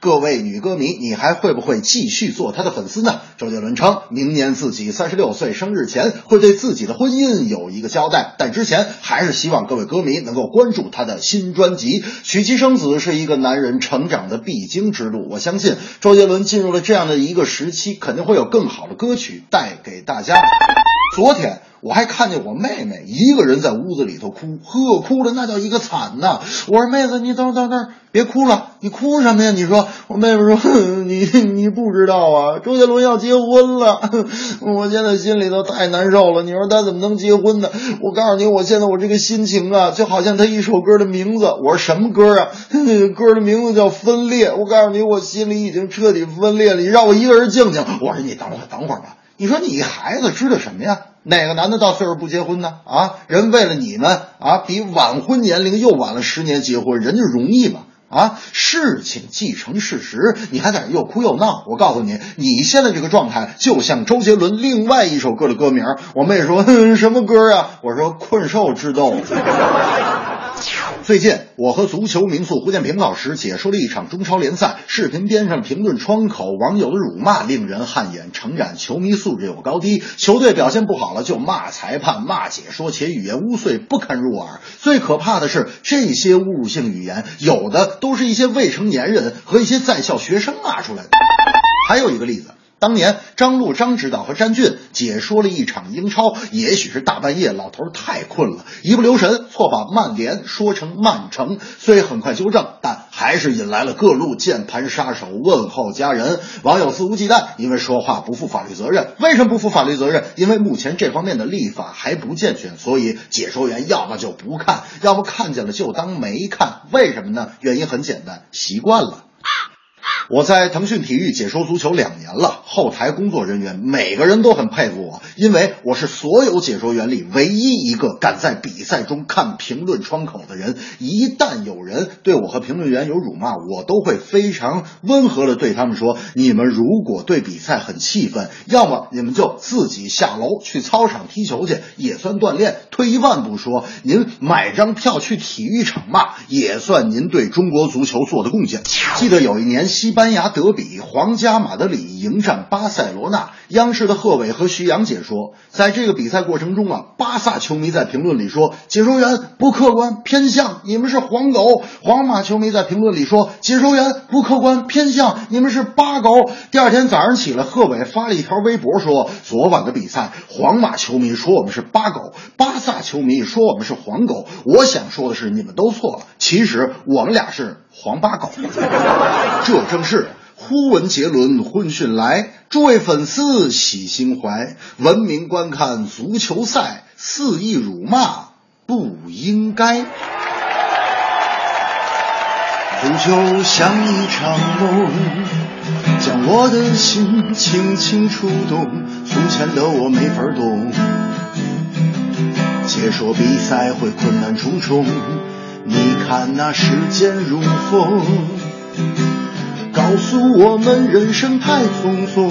各位女歌迷，你还会不会继续做他的粉丝呢？周杰伦称，明年自己三十六岁生日前会对自己的婚姻有一个交代，但之前还是希望各位歌迷能够关注他的新专辑。娶妻生子是一个男人成长的必经之路，我相信周杰伦进入了这样的一个时期，肯定会有更好的歌曲带给大家。昨天。我还看见我妹妹一个人在屋子里头哭，呵，哭的那叫一个惨呐！我说妹子，你等等等，别哭了，你哭什么呀？你说，我妹妹说，你你不知道啊，周杰伦要结婚了，我现在心里头太难受了。你说他怎么能结婚呢？我告诉你，我现在我这个心情啊，就好像他一首歌的名字。我说什么歌啊？歌的名字叫《分裂》。我告诉你，我心里已经彻底分裂了。你让我一个人静静。我说你等会儿，等会儿吧。你说你孩子知道什么呀？哪个男的到岁数不结婚呢？啊，人为了你们啊，比晚婚年龄又晚了十年结婚，人家容易吗？啊，事情既成事实，你还在这又哭又闹。我告诉你，你现在这个状态就像周杰伦另外一首歌的歌名。我妹说什么歌啊？我说困兽之斗。最近，我和足球名宿胡建平老师解说了一场中超联赛，视频边上评论窗口网友的辱骂令人汗颜，诚然，球迷素质有高低，球队表现不好了就骂裁判、骂解说，且语言污秽不堪入耳。最可怕的是，这些侮辱性语言，有的都是一些未成年人和一些在校学生骂出来的。还有一个例子。当年张璐张指导和詹俊解说了一场英超，也许是大半夜，老头太困了，一不留神错把曼联说成曼城，虽很快纠正，但还是引来了各路键盘杀手问候家人。网友肆无忌惮，因为说话不负法律责任。为什么不负法律责任？因为目前这方面的立法还不健全，所以解说员要么就不看，要么看见了就当没看。为什么呢？原因很简单，习惯了。我在腾讯体育解说足球两年了，后台工作人员每个人都很佩服我，因为我是所有解说员里唯一一个敢在比赛中看评论窗口的人。一旦有人对我和评论员有辱骂，我都会非常温和的对他们说：“你们如果对比赛很气愤，要么你们就自己下楼去操场踢球去，也算锻炼。退一万步说，您买张票去体育场骂，也算您对中国足球做的贡献。”记得有一年西。班牙德比，皇家马德里迎战巴塞罗那。央视的贺炜和徐阳解说，在这个比赛过程中啊，巴萨球迷在评论里说解说员不客观偏向，你们是黄狗；皇马球迷在评论里说解说员不客观偏向，你们是八狗。第二天早上起来，贺炜发了一条微博说，昨晚的比赛，皇马球迷说我们是八狗，巴萨球迷说我们是黄狗。我想说的是，你们都错了，其实我们俩是黄八狗。这正是忽闻杰伦婚讯来，诸位粉丝喜心怀，文明观看足球赛，肆意辱骂不应该。足球像一场梦，将我的心轻轻触动，从前的我没法懂，解说比赛会困难重重，你看那时间如风。告诉我们人生太匆匆，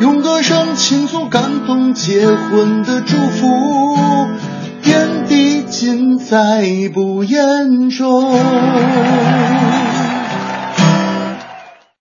用歌声倾诉感动结婚的祝福，点滴尽在不言中。